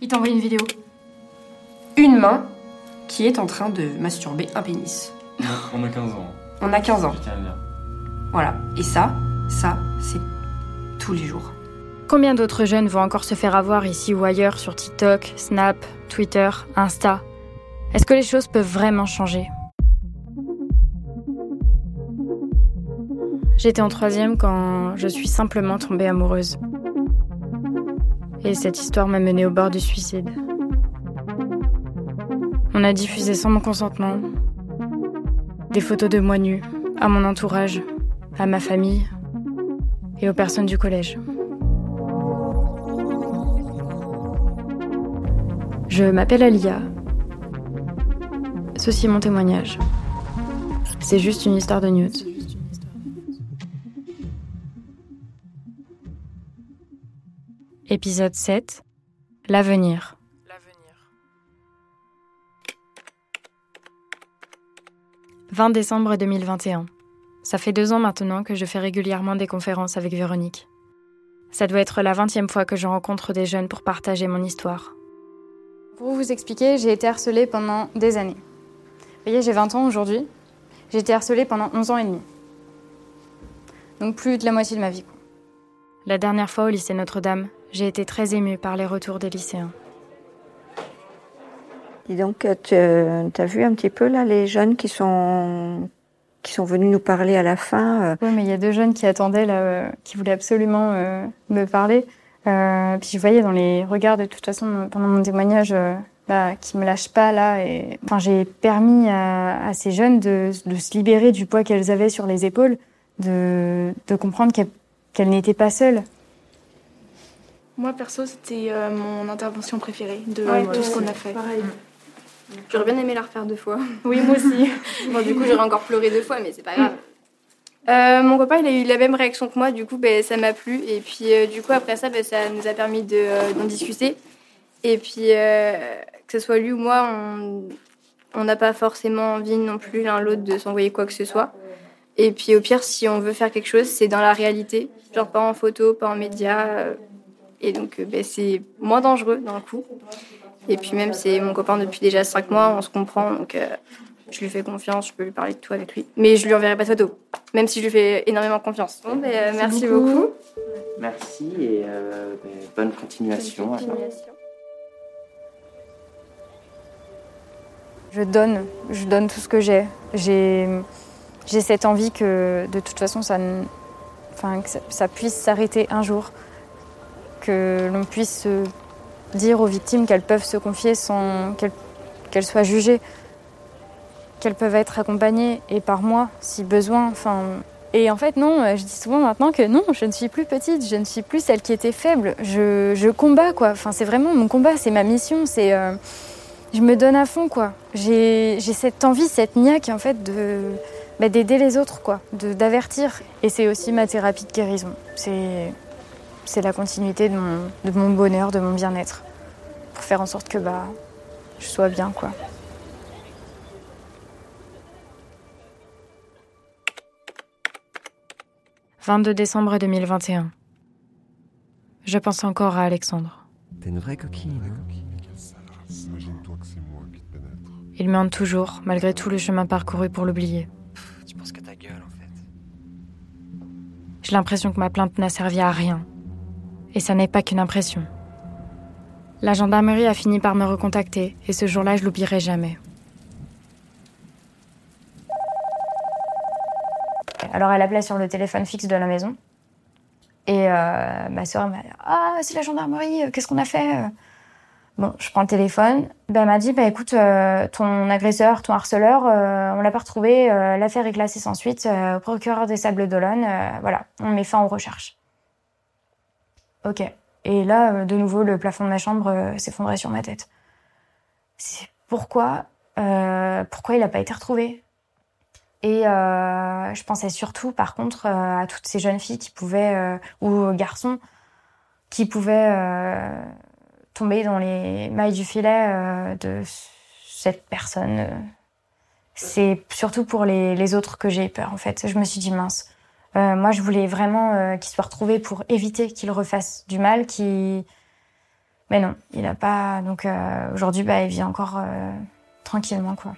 Il t'a envoyé une vidéo. Une main qui est en train de masturber un pénis. On a 15 ans. On a 15 ans. Je tiens à le dire. Voilà. Et ça, ça, c'est tous les jours. Combien d'autres jeunes vont encore se faire avoir ici ou ailleurs sur TikTok, Snap, Twitter, Insta? Est-ce que les choses peuvent vraiment changer? J'étais en troisième quand je suis simplement tombée amoureuse. Et cette histoire m'a menée au bord du suicide. On a diffusé sans mon consentement des photos de moi nue à mon entourage, à ma famille et aux personnes du collège. Je m'appelle Alia. Ceci est mon témoignage. C'est juste une histoire de nudes. Épisode 7 L'avenir. 20 décembre 2021. Ça fait deux ans maintenant que je fais régulièrement des conférences avec Véronique. Ça doit être la vingtième fois que je rencontre des jeunes pour partager mon histoire. Pour vous expliquer, j'ai été harcelée pendant des années. Vous voyez, j'ai 20 ans aujourd'hui. J'ai été harcelée pendant 11 ans et demi. Donc plus de la moitié de ma vie. La dernière fois au lycée Notre-Dame, j'ai été très émue par les retours des lycéens. Et donc, tu as vu un petit peu là les jeunes qui sont qui sont venus nous parler à la fin. euh, Oui, mais il y a deux jeunes qui attendaient, là, euh, qui voulaient absolument euh, me parler. Euh, puis je voyais dans les regards, de toute façon, pendant mon témoignage, euh, bah, qui me lâchent pas là. Et... Enfin, j'ai permis à, à ces jeunes de, de se libérer du poids qu'elles avaient sur les épaules, de, de comprendre qu'elles qu'elles n'étaient pas seules. Moi, perso, c'était euh, mon intervention préférée de Ouais, tout ce qu'on a fait. Pareil. J'aurais bien aimé la refaire deux fois. Oui, moi aussi. Bon, du coup, j'aurais encore pleuré deux fois, mais c'est pas grave. Euh, mon copain, il a eu la même réaction que moi, du coup, ben, ça m'a plu. Et puis, euh, du coup, après ça, ben, ça nous a permis de, euh, d'en discuter. Et puis, euh, que ce soit lui ou moi, on on n'a pas forcément envie non plus l'un l'autre de s'envoyer quoi que ce soit. Et puis, au pire, si on veut faire quelque chose, c'est dans la réalité. Genre, pas en photo, pas en média. Et donc, euh, ben, c'est moins dangereux d'un coup. Et puis, même, c'est mon copain depuis déjà 5 mois, on se comprend. Donc, euh, je lui fais confiance, je peux lui parler de tout avec lui. Mais je lui enverrai pas de photos, même si je lui fais énormément confiance. Bon, ben, merci, beaucoup. Merci et euh, ben, bonne continuation. alors. Je donne, je donne tout ce que j'ai. J'ai, j'ai cette envie que, de toute façon, ça, ne- enfin, que ça, ça puisse s'arrêter un jour, que l'on puisse se dire aux victimes qu'elles peuvent se confier sans qu'elles, soient jugées, qu'elles peuvent être accompagnées et par moi si besoin. Enfin, et en fait, non, je dis souvent maintenant que non, je ne suis plus petite, je ne suis plus celle qui était faible. Je, je combats, quoi. Enfin, c'est vraiment mon combat, c'est ma mission, c'est. euh, je me donne à fond quoi. J'ai cette envie, cette niaque en fait de bah, d'aider les autres quoi, d'avertir. Et c'est aussi ma thérapie de guérison. C'est c'est la continuité de mon, de mon bonheur, de mon bien-être, pour faire en sorte que bah je sois bien quoi. « 22 décembre 2021. Je pense encore à Alexandre. T'es une vraie coquine. Il me hante toujours, malgré tout le chemin parcouru pour l'oublier. Tu penses que ta gueule, en fait. J'ai l'impression que ma plainte n'a servi à rien. Et ça n'est pas qu'une impression. La gendarmerie a fini par me recontacter, et ce jour-là, je l'oublierai jamais. Alors elle appelait sur le téléphone fixe de la maison. Et euh, ma soeur m'a dit Ah, c'est la gendarmerie, euh, qu'est-ce qu'on a fait euh? Bon, je prends le téléphone. Ben, elle m'a dit Bah écoute, ton agresseur, ton harceleur, euh, on l'a pas retrouvé, l'affaire est classée sans suite procureur des Sables d'Olonne. voilà, on met fin aux recherches. Ok. Et là, euh, de nouveau, le plafond de ma chambre euh, s'effondrait sur ma tête. C'est pourquoi, euh, il n'a pas été retrouvé? Et je pensais surtout, par contre, à toutes ces jeunes filles qui pouvaient, ou garçons, qui pouvaient tomber dans les mailles du filet de cette personne. C'est surtout pour les, les autres que j'ai peur, en fait. Je me suis dit, mince. Euh, moi, je voulais vraiment euh, qu'il soit retrouvé pour éviter qu'il refasse du mal, qu'il Mais non, il a pas. Donc euh, aujourd'hui, bah, il vit encore tranquillement, quoi.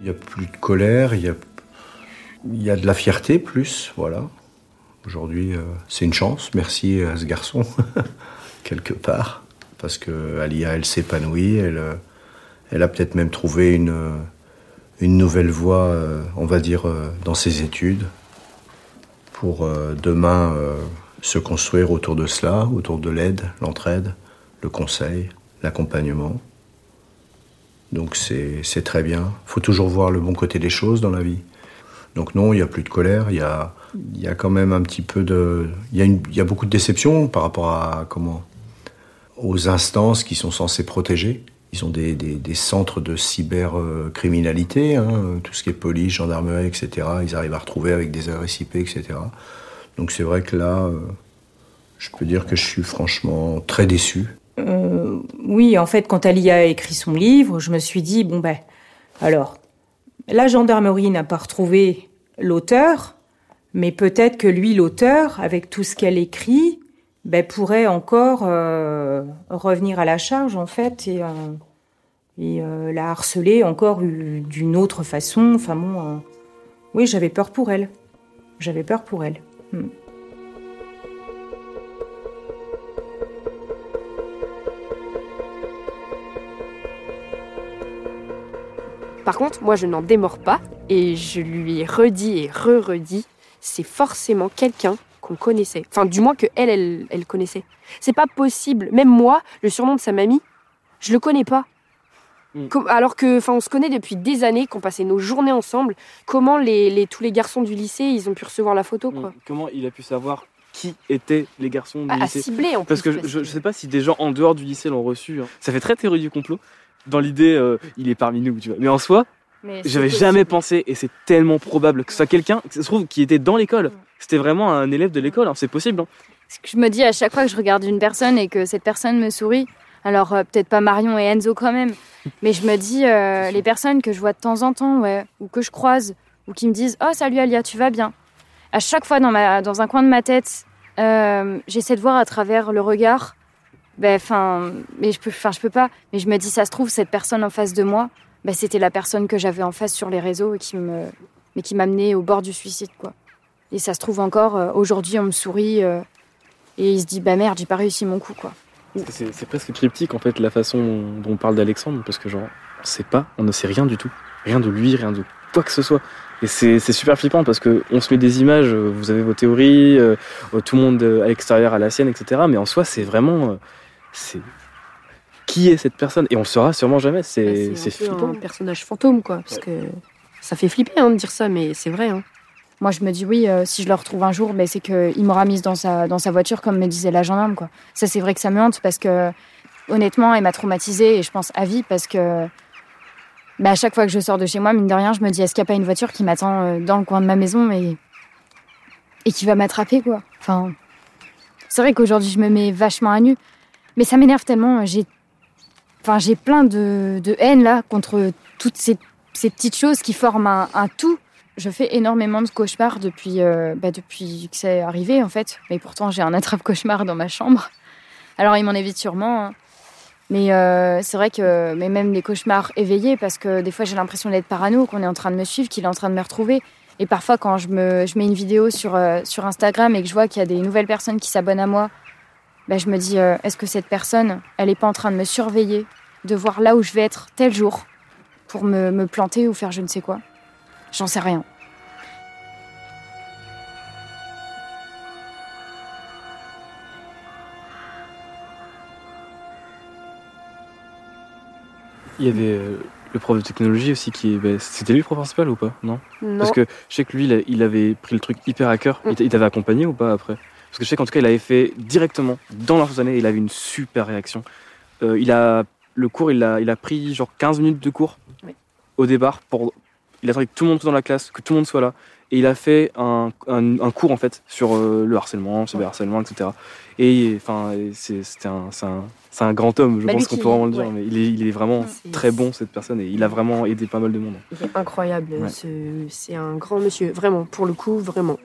Il n'y a plus de colère, il y a, il y a de la fierté plus, voilà. Aujourd'hui, euh, c'est une chance, merci à ce garçon, quelque part, parce que Alia, elle s'épanouit, elle, euh, elle a peut-être même trouvé une, euh, une nouvelle voie, on va dire, dans ses études, pour demain se construire autour de cela, autour de l'aide, l'entraide, le conseil, l'accompagnement. Donc c'est très bien. Faut toujours voir le bon côté des choses dans la vie. Donc non, il n'y a plus de colère, il y a, y a quand même un petit peu de... Il y, a y a beaucoup de déception par rapport à comment aux instances qui sont censées protéger. Ils ont des, des, centres de cybercriminalité, hein, tout ce qui est police, gendarmerie, etc. Ils arrivent à retrouver avec des adresses IP, etc. Donc c'est vrai que là, euh, je peux dire que je suis franchement très déçu. Euh, oui, en fait, quand Alia a écrit son livre, je me suis dit, bon ben, alors, la gendarmerie n'a pas retrouvé l'auteur, mais peut-être que lui, l'auteur, avec tout ce qu'elle écrit, ben, pourrait encore euh, revenir à la charge, en fait, et, euh, euh, la harceler encore d'une autre façon. Enfin bon, oui, j'avais peur pour elle. J'avais peur pour elle. Hmm. Par contre, moi, je n'en démords pas et je lui ai redit et re-redit, c'est forcément quelqu'un qu'on connaissait. Enfin, du moins que elle, elle, elle connaissait. C'est pas possible. Même moi, le surnom de sa mamie, je le connais pas. Mm. Alors que, enfin, on se connaît depuis des années, qu'on passait nos journées ensemble. Comment les, les- tous les garçons du lycée, ils ont pu recevoir la photo, quoi. Mm. Comment il a pu savoir qui étaient les garçons du Ah, à lycée cibler en Parce que plus. je, je sais pas si des gens en dehors du lycée l'ont reçu. hein. Ça fait très théorie du complot. Dans l'idée, euh, il est parmi nous, tu vois. Mais en soi, j'avais jamais pensé, et c'est tellement probable que ce soit quelqu'un, que ça se trouve, qui était dans l'école. C'était vraiment un élève de l'école, hein. c'est possible. hein. Ce que je me dis à chaque fois que je regarde une personne et que cette personne me sourit, alors euh, peut-être pas Marion et Enzo quand même, mais je me dis euh, les personnes que je vois de temps en temps, ouais, ou que je croise, ou qui me disent oh salut Alia, tu vas bien? À chaque fois dans ma dans un coin de ma tête, j'essaie de voir à travers le regard. Ben enfin, mais je peux, enfin je peux pas. Mais je me dis ça se trouve cette personne en face de moi, ben c'était la personne que j'avais en face sur les réseaux et qui me, mais qui m'amenait au bord du suicide quoi. Et ça se trouve encore euh, aujourd'hui on me sourit. euh, et il se dit, bah merde, j'ai pas réussi mon coup, quoi. C'est presque cryptique en fait la façon dont on parle d'Alexandre, parce que genre, on sait pas, on ne sait rien du tout. Rien de lui, rien de quoi que ce soit. Et c'est super flippant parce que on se met des images, euh, vous avez vos théories, tout le monde à l'extérieur a la sienne, etc. Mais en soi, c'est vraiment. C'est Qui est cette personne? Et on le saura sûrement jamais. C'est c'est C'est un peu flippant. un personnage fantôme, quoi. Parce que ça fait flipper hein, de dire ça, mais c'est vrai. Hein. Moi, je me dis, oui, euh, si je le retrouve un jour, ben, c'est qu'il m'aura mise dans sa, dans sa voiture, comme me disait la gendarme, quoi. Ça, c'est vrai que ça me hante parce que, honnêtement, elle m'a traumatisée et je pense à vie parce que, ben, à chaque fois que je sors de chez moi, mine de rien, je me dis, est-ce qu'il n'y a pas une voiture qui m'attend euh, dans le coin de ma maison et, et qui va m'attraper, quoi. Enfin, c'est vrai qu'aujourd'hui, je me mets vachement à nu, mais ça m'énerve tellement. J'ai, enfin, plein de, de haine, là, contre toutes ces, ces petites choses qui forment un, tout. Je fais énormément de cauchemars depuis, euh, bah, depuis que c'est arrivé, en fait. Mais pourtant, j'ai un attrape-cauchemar dans ma chambre. Alors, il m'en évite sûrement. hein. Mais euh, c'est vrai que mais même les cauchemars éveillés, parce que des fois, j'ai l'impression d'être parano, qu'on est en train de me suivre, qu'il est en train de me retrouver. Et parfois, quand je, me, je mets une vidéo sur, euh, sur Instagram et que je vois qu'il y a des nouvelles personnes qui s'abonnent à moi, bah, je me dis, euh, est-ce que cette personne, elle n'est pas en train de me surveiller, de voir là où je vais être tel jour, pour me, me planter ou faire je ne sais quoi? J'en sais rien. Il y avait euh, le prof de technologie aussi qui est. bah, C'était lui le prof principal ou pas? Non? Non. Parce que je sais que lui, il, avait pris le truc hyper à cœur. Il Il t'avait accompagné ou pas après? Parce que je sais qu'en tout cas, il avait fait directement dans l'instantané. Il avait une super réaction. Euh, il a le cours, il a, il a pris genre 15 minutes de cours Oui. au départ pour il attendait que tout le monde soit dans la classe, que tout le monde soit là. Et il a fait un, un, un cours en fait sur euh, le harcèlement, le cyberharcèlement, etc. Et enfin, c'est un, grand homme, je Bah, pense qu'on peut vraiment le dire. ouais. Mais il est, il est vraiment très bon cette personne et il a vraiment aidé pas mal de monde. Il est incroyable. Ouais. C'est un grand monsieur. Vraiment, pour le coup, vraiment.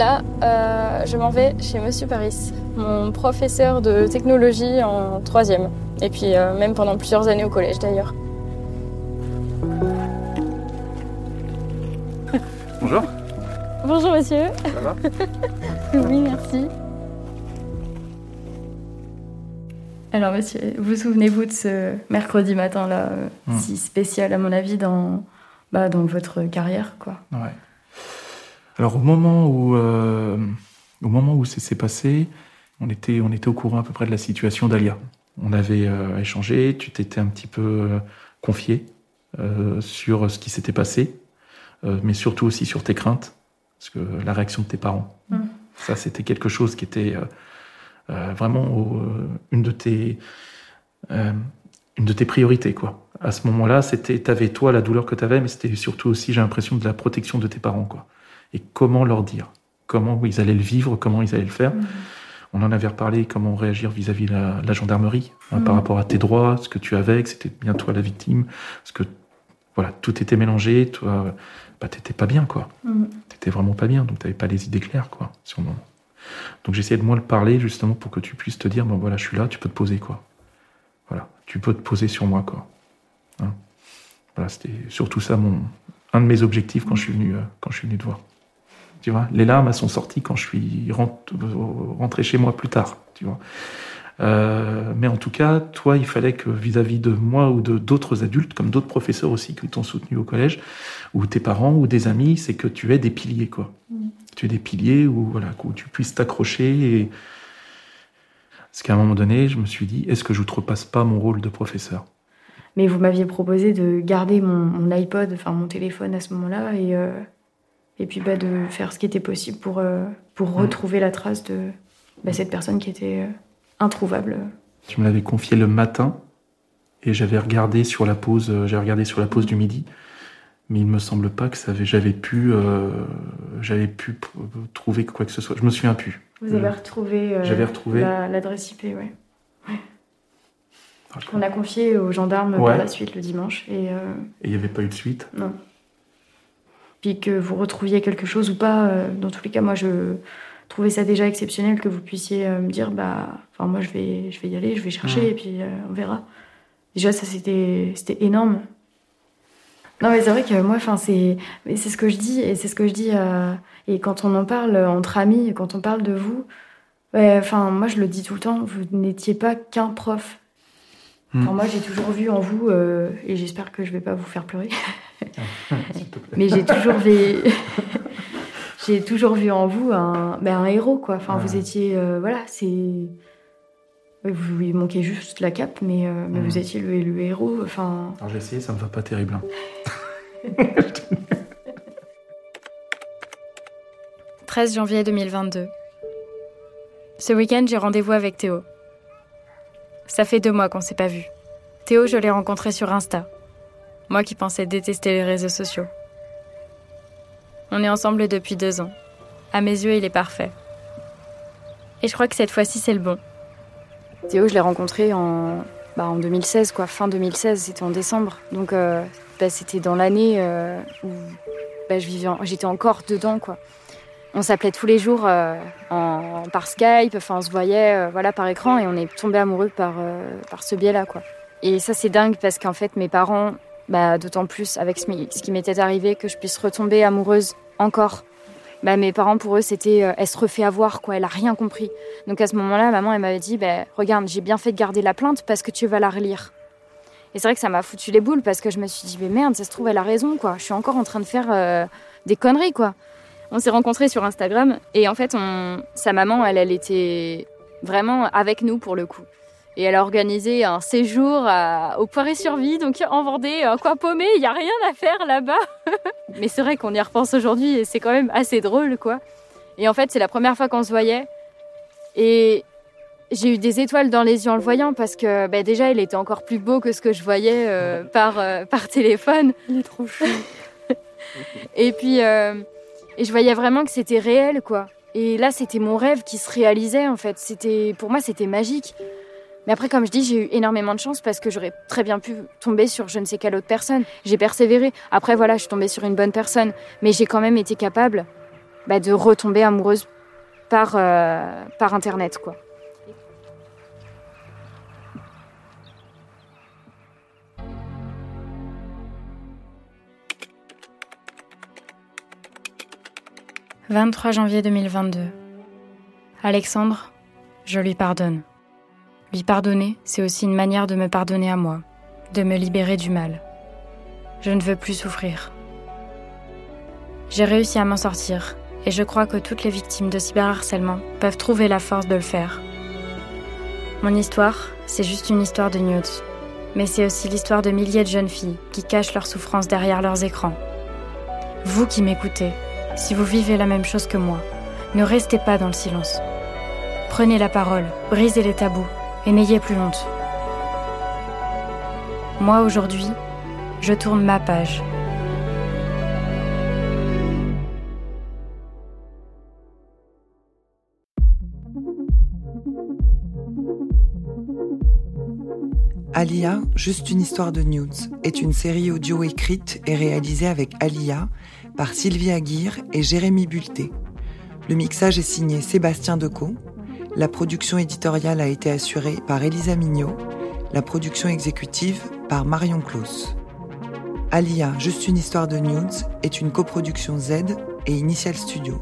Là, euh, je m'en vais chez Monsieur Paris, mon professeur de technologie en troisième. Et puis euh, même pendant plusieurs années au collège d'ailleurs. Bonjour. Bonjour monsieur. Ça va? Oui, merci. Alors monsieur, vous souvenez-vous de ce mercredi matin là, euh, Hmm. si spécial à mon avis dans, bah, dans votre carrière quoi? Ouais. Alors au moment où, euh, au moment où ça s'est passé, on était, on était au courant à peu près de la situation d'Alia. On avait euh, échangé, tu t'étais un petit peu euh, confié euh, sur ce qui s'était passé, mais surtout aussi sur tes craintes, parce que la réaction de tes parents. Mm. Ça, c'était quelque chose qui était vraiment au- une de tes, une de tes priorités, quoi. À ce moment-là, c'était, t'avais toi la douleur que t'avais, mais c'était surtout aussi, j'ai l'impression, de la protection de tes parents, quoi. Et comment leur dire, comment ils allaient le vivre, comment ils allaient le faire? On en avait reparlé, comment réagir vis-à-vis de la, la gendarmerie, hein, par rapport à tes droits, ce que tu avais, que c'était bien toi la victime, parce que voilà, tout était mélangé, toi, bah, t'étais pas bien, quoi. Mhm. T'étais vraiment pas bien, donc t'avais pas les idées claires, quoi, sur le moment. Donc j'essayais de moins le parler, justement, pour que tu puisses te dire, bon voilà, je suis là, tu peux te poser, quoi. Voilà, tu peux te poser sur moi, quoi. Hein. Voilà, c'était surtout ça mon, un de mes objectifs quand je suis venu, euh, quand je suis venu te voir. Tu vois, les larmes, elles sont sorties quand je suis rent- rentré chez moi plus tard, tu vois. Euh, mais en tout cas, toi, il fallait que vis-à-vis de moi ou de d'autres adultes, comme d'autres professeurs aussi qui t'ont soutenu au collège, ou tes parents ou des amis, c'est que tu aies des piliers, quoi. Mhm. Tu aies des piliers où, voilà, où tu puisses t'accrocher. Et... Parce qu'à un moment donné, je me suis dit, est-ce que je outrepasse pas mon rôle de professeur? Mais vous m'aviez proposé de garder mon, mon iPod, enfin mon téléphone à ce moment-là, et, euh, et puis bah, de faire ce qui était possible pour, euh, pour retrouver la trace de bah, cette personne qui était euh, introuvable. Tu me l'avais confié le matin et j'avais regardé sur la pause, euh, j'ai regardé sur la pause du midi, mais il me semble pas que ça avait, j'avais pu, euh, j'avais pu trouver quoi que ce soit. Je me souviens plus. Vous avez retrouvé, J'avais retrouvé. la- l'adresse IP, ouais. Qu'on a confié aux gendarmes Ouais. par la suite le dimanche. Et, Et il n'y avait pas eu de suite? non. Puis que vous retrouviez quelque chose ou pas, euh, dans tous les cas, moi je trouvais ça déjà exceptionnel que vous puissiez euh, me dire bah, enfin moi je vais, je vais y aller, je vais chercher Ouais. et puis euh, on verra. Déjà ça c'était, c'était énorme. Non mais c'est vrai que moi, enfin c'est, c'est ce que je dis et c'est ce que je dis euh, et quand on en parle entre amis, quand on parle de vous, enfin moi je le dis tout le temps, vous n'étiez pas qu'un prof. Enfin, moi j'ai toujours vu en vous euh, et j'espère que je vais pas vous faire pleurer. Mais j'ai toujours vu, j'ai toujours vu en vous un, ben, un héros quoi. Enfin, vous étiez, euh, voilà, c'est, vous il manquait juste la cape, mais, euh, mais vous étiez le, le héros. Enfin, Alors j'ai essayé, ça me va pas terrible. hein. 13 janvier 2022. Ce week-end, j'ai rendez-vous avec Théo. Ça fait deux mois qu'on s'est pas vu. Théo, je l'ai rencontré sur Insta. Moi qui pensais détester les réseaux sociaux. On est ensemble depuis deux ans. À mes yeux, il est parfait. Et je crois que cette fois-ci, c'est le bon. Théo, je l'ai rencontré en, bah, en 2016, quoi, fin 2016, c'était en décembre. Donc, euh, bah, c'était dans l'année euh, où bah, je j'étais encore dedans, quoi. On s'appelait tous les jours euh, en, par Skype, enfin, on se voyait, voilà, par écran, et on est tombé amoureux par, par ce biais-là, quoi. Et ça, c'est dingue parce qu'en fait, mes parents, bah, d'autant plus avec ce, qui m'était arrivé, que je puisse retomber amoureuse encore. Bah, mes parents, pour eux, c'était euh, elle se refait avoir, quoi. Elle a rien compris. Donc à ce moment-là, maman, elle m'avait dit bah, Regarde, j'ai bien fait de garder la plainte parce que tu vas la relire. Et c'est vrai que ça m'a foutu les boules parce que je me suis dit Mais merde, ça se trouve, elle a raison, quoi. Je suis encore en train de faire euh, des conneries, quoi. On s'est rencontrés sur Instagram et en fait, on... sa maman, elle, elle était vraiment avec nous pour le coup. Et elle a organisé un séjour à- au Poiré-sur-Vie, donc en Vendée, un coin paumé, il n'y a rien à faire là-bas. Mais c'est vrai qu'on y repense aujourd'hui et c'est quand même assez drôle, quoi. Et en fait, c'est la première fois qu'on se voyait. Et j'ai eu des étoiles dans les yeux en le voyant parce que bah, déjà, il était encore plus beau que ce que je voyais euh, par, euh, par téléphone. Il est trop chou. et puis, euh, et je voyais vraiment que c'était réel, quoi. Et là, c'était mon rêve qui se réalisait, en fait. C'était, pour moi, c'était magique. Mais après, comme je dis, j'ai eu énormément de chance parce que j'aurais très bien pu tomber sur je ne sais quelle autre personne. J'ai persévéré. Après, voilà, je suis tombée sur une bonne personne. Mais j'ai quand même été capable bah, de retomber amoureuse par, euh, par Internet, quoi. « 23 janvier 2022. Alexandre, je lui pardonne. Lui pardonner, c'est aussi une manière de me pardonner à moi, de me libérer du mal. Je ne veux plus souffrir. J'ai réussi à m'en sortir, et je crois que toutes les victimes de cyberharcèlement peuvent trouver la force de le faire. Mon histoire, c'est juste une histoire de nudes, mais c'est aussi l'histoire de milliers de jeunes filles qui cachent leur souffrance derrière leurs écrans. Vous qui m'écoutez, si vous vivez la même chose que moi, ne restez pas dans le silence. Prenez la parole, brisez les tabous et n'ayez plus honte. Moi aujourd'hui, je tourne ma page. Alia, juste une histoire de nudes, est une série audio écrite et réalisée avec Alia par Sylvie Aguirre et Jérémy Bulté. Le mixage est signé Sébastien Decaux. La production éditoriale a été assurée par Elisa Mignot. La production exécutive par Marion Claus. Alia, juste une histoire de nudes, est une coproduction Z et Initial Studio.